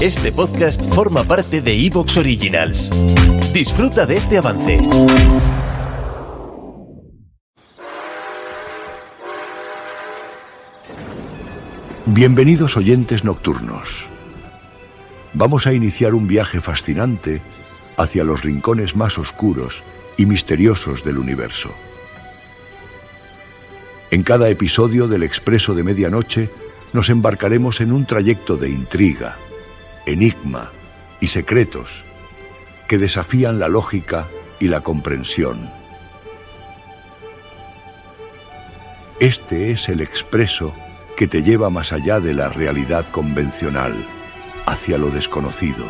este podcast forma parte de Evox Originals. Disfruta de este avance. Bienvenidos oyentes nocturnos. Vamos a iniciar un viaje fascinante hacia los rincones más oscuros y misteriosos del universo. En cada episodio del Expreso de Medianoche nos embarcaremos en un trayecto de intriga, enigma y secretos que desafían la lógica y la comprensión. Este es el expreso que te lleva más allá de la realidad convencional, hacia lo desconocido.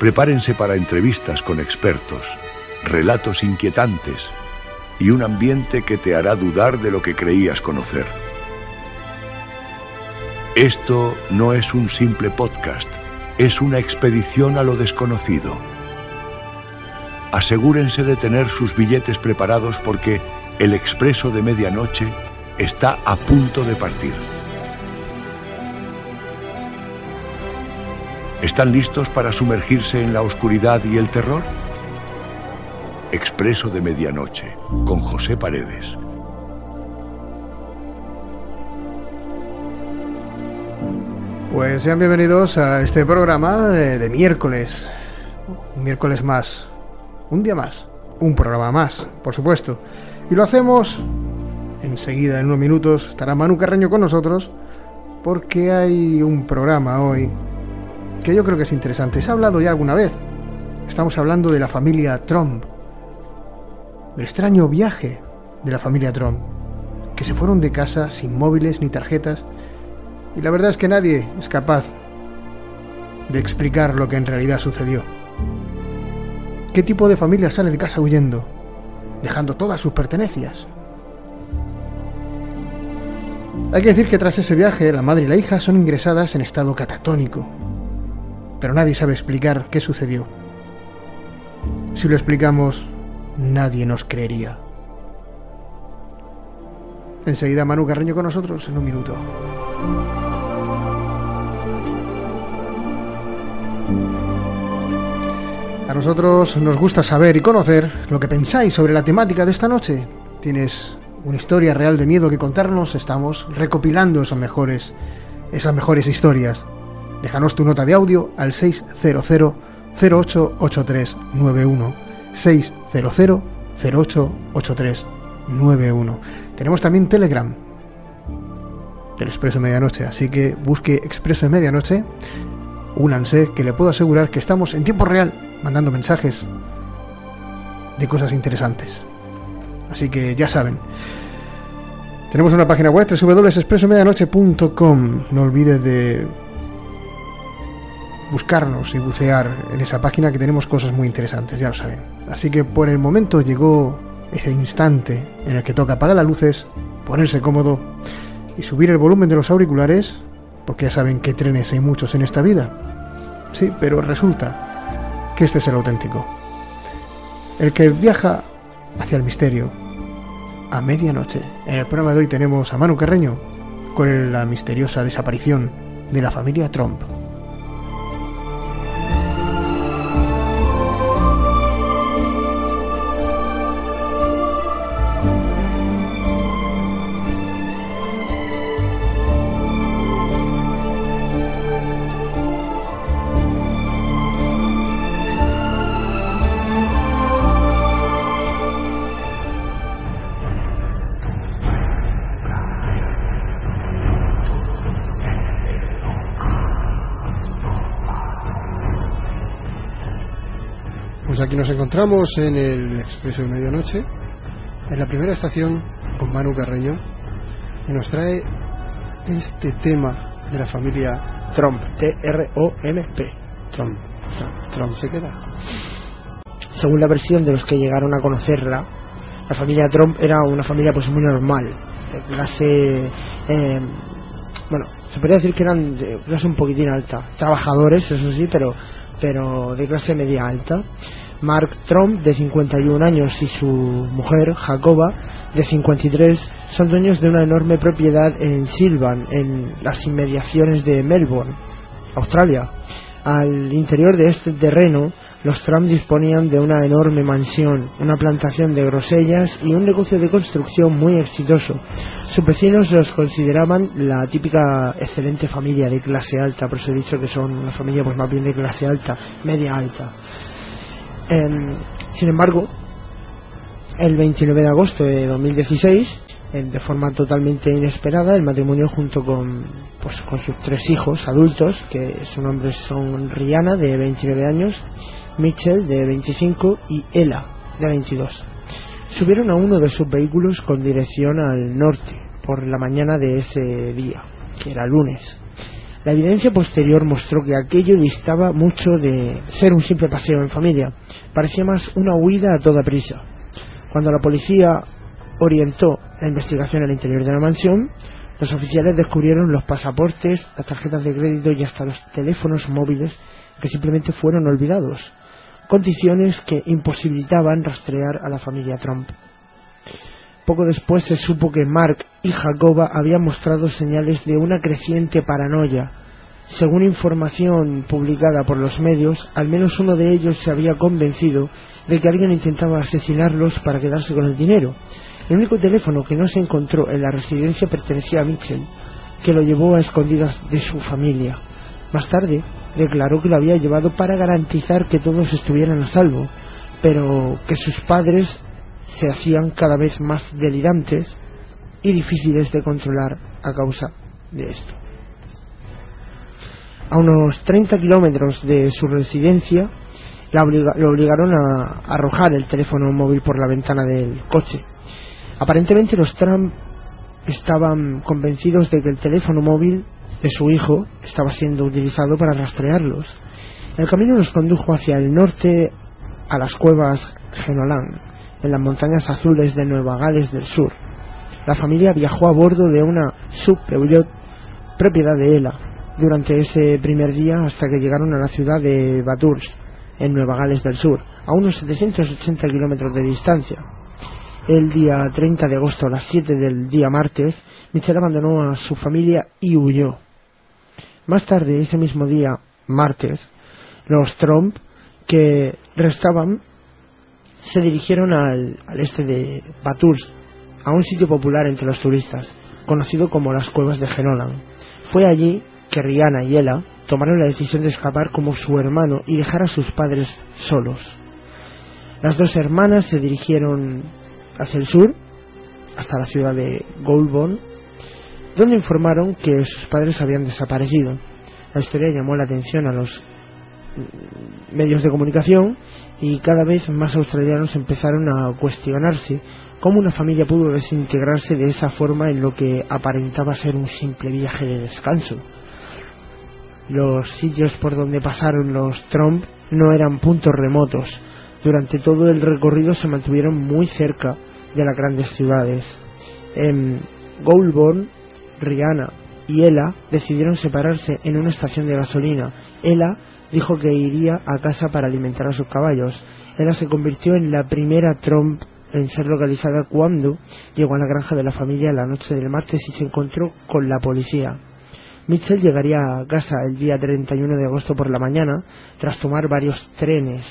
Prepárense para entrevistas con expertos, relatos inquietantes, y un ambiente que te hará dudar de lo que creías conocer. Esto no es un simple podcast, es una expedición a lo desconocido. Asegúrense de tener sus billetes preparados porque el expreso de medianoche está a punto de partir. ¿Están listos para sumergirse en la oscuridad y el terror? Expreso de Medianoche, con José Paredes. Pues sean bienvenidos a este programa de, miércoles. Un miércoles más. Un día más. Un programa más, por supuesto. Y lo hacemos enseguida, en unos minutos, estará Manu Carreño con nosotros, porque hay un programa hoy que yo creo que es interesante. Se ha hablado ya alguna vez. Estamos hablando de la familia Trump el extraño viaje de la familia Trump, que se fueron de casa sin móviles ni tarjetas, y la verdad es que nadie es capaz de explicar lo que en realidad sucedió. ¿Qué tipo de familia sale de casa huyendo, dejando todas sus pertenencias? Hay que decir que tras ese viaje, la madre y la hija son ingresadas en estado catatónico, pero nadie sabe explicar qué sucedió. Si lo explicamos, nadie nos creería. Enseguida Manu Carreño con nosotros en un minuto. A nosotros nos gusta saber y conocer lo que pensáis sobre la temática de esta noche. ¿Tienes una historia real de miedo que contarnos? Estamos recopilando esas mejores, esas mejores historias. Déjanos tu nota de audio al 600 088391 600 088391. Tenemos también Telegram del Expreso Medianoche, así que busque Expreso de Medianoche, únanse, que le puedo asegurar que estamos en tiempo real mandando mensajes de cosas interesantes. Así que ya saben. Tenemos una página web www.expresomedianoche.com. No olvides de buscarnos y bucear en esa página que tenemos cosas muy interesantes, ya lo saben. Así que por el momento llegó ese instante en el que toca apagar las luces, ponerse cómodo y subir el volumen de los auriculares, porque ya saben que trenes hay muchos en esta vida. Sí, pero resulta que este es el auténtico. El que viaja hacia el misterio a medianoche. En el programa de hoy tenemos a Manu Carreño con la misteriosa desaparición de la familia Trump. Nos encontramos en el Expreso de Medianoche, en la primera estación con Manu Carreño, y nos trae este tema de la familia Trump, T-R-O-M-P. Trump, Trump se queda. Según la versión de los que llegaron a conocerla, la familia Trump era una familia pues muy normal, de clase, eh, bueno, se podría decir que eran de clase un poquitín alta, trabajadores, eso sí, pero, pero de clase media alta. Mark Trump, de 51 años, y su mujer, Jacoba, de 53, son dueños de una enorme propiedad en Silvan, en las inmediaciones de Melbourne, Australia. Al interior de este terreno, los Trump disponían de una enorme mansión, una plantación de grosellas y un negocio de construcción muy exitoso. Sus vecinos los consideraban la típica excelente familia de clase alta, por eso he dicho que son una familia pues más bien de clase alta, media alta. Em, sin embargo, el 29 de agosto de 2016, de forma totalmente inesperada, el matrimonio junto con, pues, con sus tres hijos adultos, que sus nombres son Rihanna, de 29 años, Mitchell, de 25, y Ella, de 22. Subieron a uno de sus vehículos con dirección al norte, por la mañana de ese día, que era lunes. La evidencia posterior mostró que aquello distaba mucho de ser un simple paseo en familia. Parecía más una huida a toda prisa. Cuando la policía orientó la investigación al interior de la mansión, los oficiales descubrieron los pasaportes, las tarjetas de crédito y hasta los teléfonos móviles que simplemente fueron olvidados, condiciones que imposibilitaban rastrear a la familia Trump. Poco después se supo que Mark y Jacoba habían mostrado señales de una creciente paranoia. Según información publicada por los medios, al menos uno de ellos se había convencido de que alguien intentaba asesinarlos para quedarse con el dinero. El único teléfono que no se encontró en la residencia pertenecía a Mitchell, que lo llevó a escondidas de su familia. Más tarde, declaró que lo había llevado para garantizar que todos estuvieran a salvo, pero que sus padres se hacían cada vez más delirantes y difíciles de controlar a causa de esto. A unos 30 kilómetros de su residencia, lo obligaron a arrojar el teléfono móvil por la ventana del coche. Aparentemente los Trump estaban convencidos de que el teléfono móvil de su hijo estaba siendo utilizado para rastrearlos. El camino los condujo hacia el norte a las cuevas Genolan, en las montañas azules de Nueva Gales del Sur. La familia viajó a bordo de una sub propiedad de Ela durante ese primer día hasta que llegaron a la ciudad de Bathurst, en Nueva Gales del Sur, a unos 780 kilómetros de distancia. El día 30 de agosto a las 7 del día martes, Michelle abandonó a su familia y huyó. Más tarde, ese mismo día, martes, los Trump que restaban se dirigieron al, este de Bathurst, a un sitio popular entre los turistas, conocido como las cuevas de Genolan. Fue allí que Rihanna y Ella tomaron la decisión de escapar como su hermano y dejar a sus padres solos. Las dos hermanas se dirigieron hacia el sur, hasta la ciudad de Goulburn, donde informaron que sus padres habían desaparecido. La historia llamó la atención a los medios de comunicación y cada vez más australianos empezaron a cuestionarse cómo una familia pudo desintegrarse de esa forma en lo que aparentaba ser un simple viaje de descanso. Los sitios por donde pasaron los Trump no eran puntos remotos. Durante todo el recorrido se mantuvieron muy cerca de las grandes ciudades. En Goulburn, Rihanna y Ella decidieron separarse en una estación de gasolina. Ella dijo que iría a casa para alimentar a sus caballos. Ella se convirtió en la primera Trump en ser localizada cuando llegó a la granja de la familia la noche del martes y se encontró con la policía. Mitchell llegaría a casa el día 31 de agosto por la mañana tras tomar varios trenes.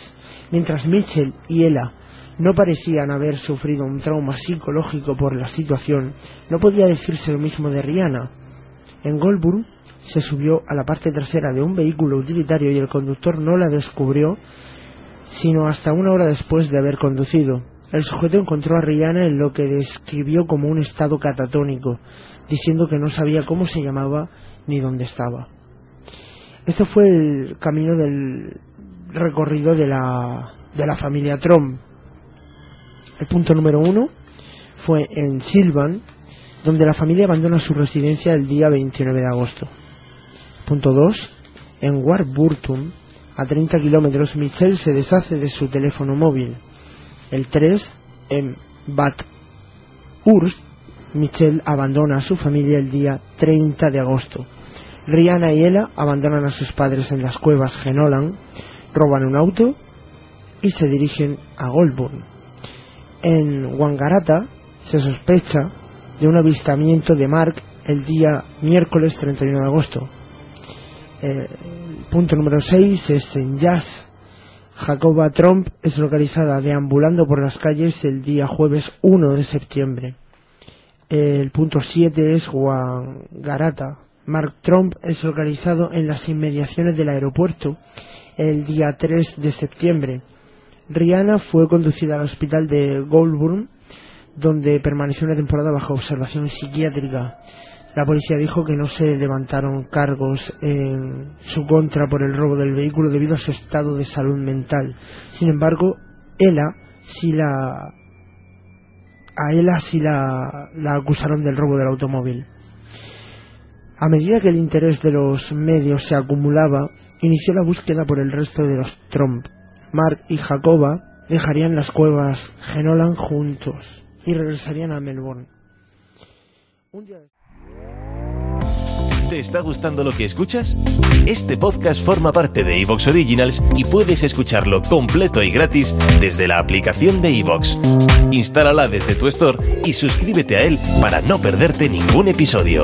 Mientras Mitchell y Ella no parecían haber sufrido un trauma psicológico por la situación, no podía decirse lo mismo de Rihanna. En Goldburn se subió a la parte trasera de un vehículo utilitario y el conductor no la descubrió sino hasta una hora después de haber conducido. El sujeto encontró a Rihanna en lo que describió como un estado catatónico, diciendo que no sabía cómo se llamaba ni dónde estaba. Este fue el camino del recorrido de la, de la familia Trump. El punto número uno fue en Silvan, donde la familia abandona su residencia el día 29 de agosto. Punto 2. En Warburton, a 30 kilómetros, Michelle se deshace de su teléfono móvil. El 3. En Bad Urs, Michelle abandona a su familia el día 30 de agosto. Rihanna y Ella abandonan a sus padres en las cuevas Genolan, roban un auto y se dirigen a Goldburn. En Wangarata se sospecha de un avistamiento de Mark el día miércoles 31 de agosto. El punto número 6 es en Jazz. Jacoba Trump es localizada deambulando por las calles el día jueves 1 de septiembre. El punto 7 es Wangarata. Mark Trump es localizado en las inmediaciones del aeropuerto el día 3 de septiembre. Rihanna fue conducida al hospital de Goldburn, donde permaneció una temporada bajo observación psiquiátrica. La policía dijo que no se levantaron cargos en su contra por el robo del vehículo debido a su estado de salud mental. Sin embargo, ella sí la a ella sí la, la acusaron del robo del automóvil. A medida que el interés de los medios se acumulaba, inició la búsqueda por el resto de los Trump. Mark y Jacoba dejarían las cuevas Genolan juntos y regresarían a Melbourne. ¿Te está gustando lo que escuchas? Este podcast forma parte de Evox Originals y puedes escucharlo completo y gratis desde la aplicación de Evox. Instálala desde tu store y suscríbete a él para no perderte ningún episodio.